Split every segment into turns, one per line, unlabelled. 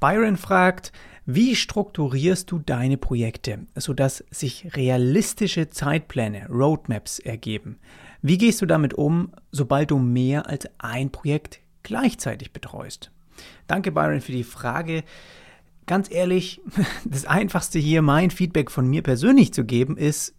Byron fragt, wie strukturierst du deine Projekte, sodass sich realistische Zeitpläne, Roadmaps ergeben? Wie gehst du damit um, sobald du mehr als ein Projekt gleichzeitig betreust? Danke, Byron, für die Frage. Ganz ehrlich, das Einfachste hier, mein Feedback von mir persönlich zu geben, ist,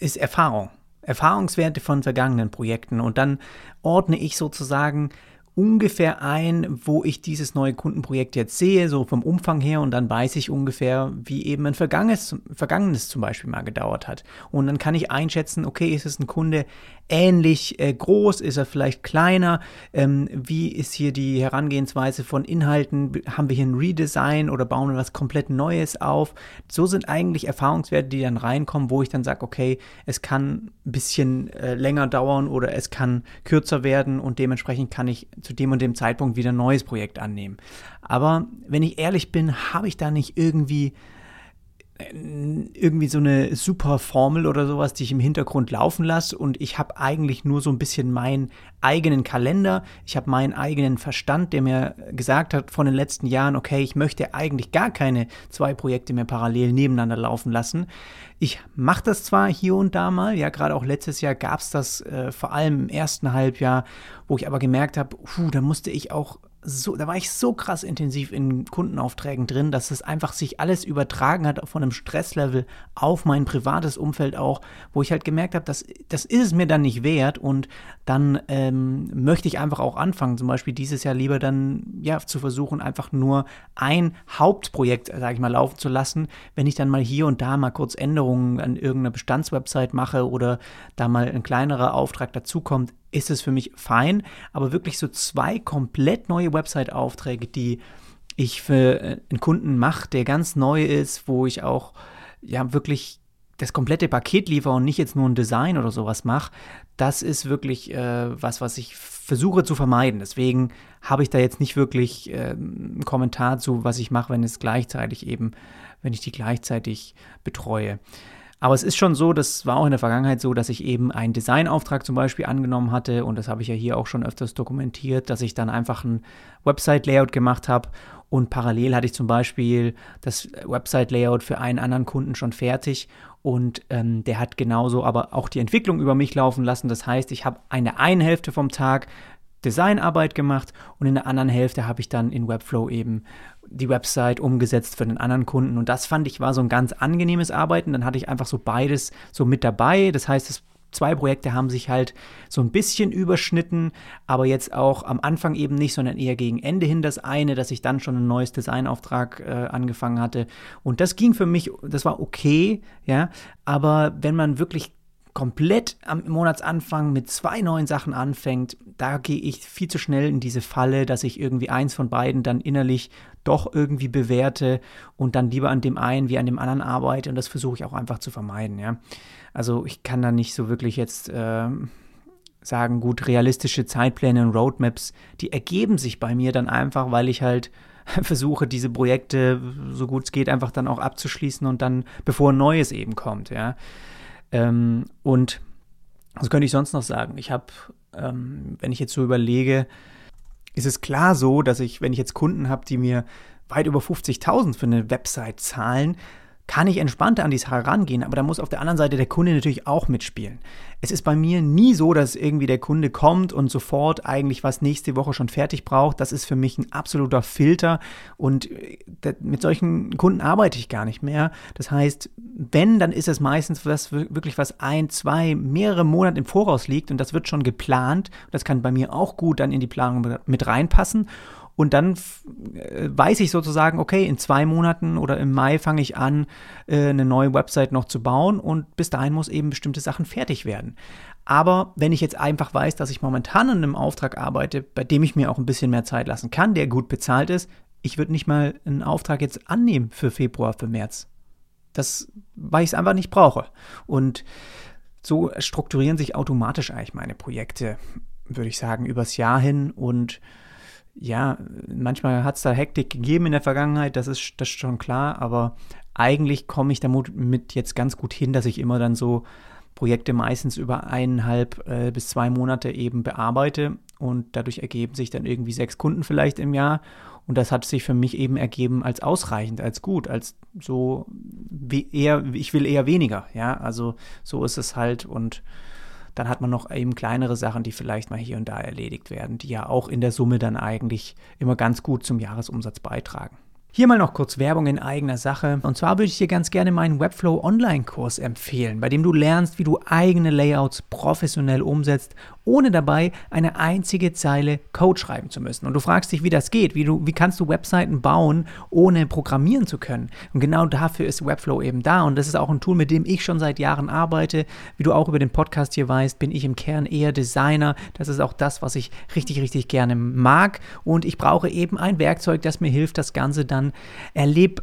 ist Erfahrung. Erfahrungswerte von vergangenen Projekten. Und dann ordne ich sozusagen ungefähr ein, wo ich dieses neue Kundenprojekt jetzt sehe, so vom Umfang her, und dann weiß ich ungefähr, wie eben ein vergangenes, vergangenes zum Beispiel mal gedauert hat. Und dann kann ich einschätzen, okay, ist es ein Kunde ähnlich äh, groß, ist er vielleicht kleiner, ähm, wie ist hier die Herangehensweise von Inhalten, haben wir hier ein Redesign oder bauen wir was komplett Neues auf. So sind eigentlich Erfahrungswerte, die dann reinkommen, wo ich dann sage, okay, es kann ein bisschen äh, länger dauern oder es kann kürzer werden. Und dementsprechend kann ich zu dem und dem Zeitpunkt wieder ein neues Projekt annehmen. Aber wenn ich ehrlich bin, habe ich da nicht irgendwie irgendwie so eine super Formel oder sowas, die ich im Hintergrund laufen lasse. Und ich habe eigentlich nur so ein bisschen meinen eigenen Kalender, ich habe meinen eigenen Verstand, der mir gesagt hat von den letzten Jahren, okay, ich möchte eigentlich gar keine zwei Projekte mehr parallel nebeneinander laufen lassen. Ich mache das zwar hier und da mal, ja, gerade auch letztes Jahr gab es das äh, vor allem im ersten Halbjahr, wo ich aber gemerkt habe, da musste ich auch so, da war ich so krass intensiv in Kundenaufträgen drin, dass es einfach sich alles übertragen hat von einem Stresslevel auf mein privates Umfeld auch, wo ich halt gemerkt habe, dass das ist es mir dann nicht wert und dann ähm, möchte ich einfach auch anfangen, zum Beispiel dieses Jahr lieber dann ja zu versuchen, einfach nur ein Hauptprojekt, sage ich mal, laufen zu lassen, wenn ich dann mal hier und da mal kurz Änderungen an irgendeiner Bestandswebsite mache oder da mal ein kleinerer Auftrag dazukommt, ist es für mich fein. Aber wirklich so zwei komplett neue Website-Aufträge, die ich für äh, einen Kunden mache, der ganz neu ist, wo ich auch ja wirklich das komplette Paket liefere und nicht jetzt nur ein Design oder sowas mache, das ist wirklich äh, was, was ich versuche zu vermeiden. Deswegen habe ich da jetzt nicht wirklich äh, einen Kommentar zu, was ich mache, wenn es gleichzeitig eben, wenn ich die gleichzeitig betreue. Aber es ist schon so, das war auch in der Vergangenheit so, dass ich eben einen Designauftrag zum Beispiel angenommen hatte. Und das habe ich ja hier auch schon öfters dokumentiert, dass ich dann einfach ein Website-Layout gemacht habe. Und parallel hatte ich zum Beispiel das Website-Layout für einen anderen Kunden schon fertig. Und ähm, der hat genauso aber auch die Entwicklung über mich laufen lassen. Das heißt, ich habe eine Hälfte vom Tag Designarbeit gemacht und in der anderen Hälfte habe ich dann in Webflow eben die Website umgesetzt für den anderen Kunden. Und das fand ich war so ein ganz angenehmes Arbeiten. Dann hatte ich einfach so beides so mit dabei. Das heißt, es zwei Projekte haben sich halt so ein bisschen überschnitten, aber jetzt auch am Anfang eben nicht, sondern eher gegen Ende hin das eine, dass ich dann schon ein neues Designauftrag äh, angefangen hatte. Und das ging für mich, das war okay, ja, aber wenn man wirklich komplett am Monatsanfang mit zwei neuen Sachen anfängt, da gehe ich viel zu schnell in diese Falle, dass ich irgendwie eins von beiden dann innerlich doch irgendwie bewerte und dann lieber an dem einen wie an dem anderen arbeite. Und das versuche ich auch einfach zu vermeiden. Ja? Also ich kann da nicht so wirklich jetzt äh, sagen, gut, realistische Zeitpläne und Roadmaps, die ergeben sich bei mir dann einfach, weil ich halt versuche, diese Projekte so gut es geht einfach dann auch abzuschließen und dann, bevor ein neues eben kommt. Ja? Ähm, und was könnte ich sonst noch sagen? Ich habe, ähm, wenn ich jetzt so überlege, ist es klar so, dass ich, wenn ich jetzt Kunden habe, die mir weit über 50.000 für eine Website zahlen, kann ich entspannter an die Sache rangehen, aber da muss auf der anderen Seite der Kunde natürlich auch mitspielen. Es ist bei mir nie so, dass irgendwie der Kunde kommt und sofort eigentlich was nächste Woche schon fertig braucht. Das ist für mich ein absoluter Filter und äh, mit solchen Kunden arbeite ich gar nicht mehr. Das heißt, wenn, dann ist es meistens was, wirklich was ein, zwei, mehrere Monate im Voraus liegt und das wird schon geplant. Das kann bei mir auch gut dann in die Planung mit reinpassen. Und dann äh, weiß ich sozusagen, okay, in zwei Monaten oder im Mai fange ich an, äh, eine neue Website noch zu bauen und bis dahin muss eben bestimmte Sachen fertig werden. Aber wenn ich jetzt einfach weiß, dass ich momentan an einem Auftrag arbeite, bei dem ich mir auch ein bisschen mehr Zeit lassen kann, der gut bezahlt ist, ich würde nicht mal einen Auftrag jetzt annehmen für Februar, für März. Das, weil ich es einfach nicht brauche. Und so strukturieren sich automatisch eigentlich meine Projekte, würde ich sagen, übers Jahr hin und ja, manchmal hat es da Hektik gegeben in der Vergangenheit, das ist, das ist schon klar, aber eigentlich komme ich damit jetzt ganz gut hin, dass ich immer dann so Projekte meistens über eineinhalb äh, bis zwei Monate eben bearbeite und dadurch ergeben sich dann irgendwie sechs Kunden vielleicht im Jahr und das hat sich für mich eben ergeben als ausreichend, als gut, als so wie eher, ich will eher weniger, ja, also so ist es halt und dann hat man noch eben kleinere Sachen, die vielleicht mal hier und da erledigt werden, die ja auch in der Summe dann eigentlich immer ganz gut zum Jahresumsatz beitragen. Hier mal noch kurz Werbung in eigener Sache. Und zwar würde ich dir ganz gerne meinen Webflow Online-Kurs empfehlen, bei dem du lernst, wie du eigene Layouts professionell umsetzt ohne dabei eine einzige Zeile Code schreiben zu müssen. Und du fragst dich, wie das geht, wie, du, wie kannst du Webseiten bauen, ohne programmieren zu können. Und genau dafür ist Webflow eben da. Und das ist auch ein Tool, mit dem ich schon seit Jahren arbeite. Wie du auch über den Podcast hier weißt, bin ich im Kern eher Designer. Das ist auch das, was ich richtig, richtig gerne mag. Und ich brauche eben ein Werkzeug, das mir hilft, das Ganze dann an, erlebe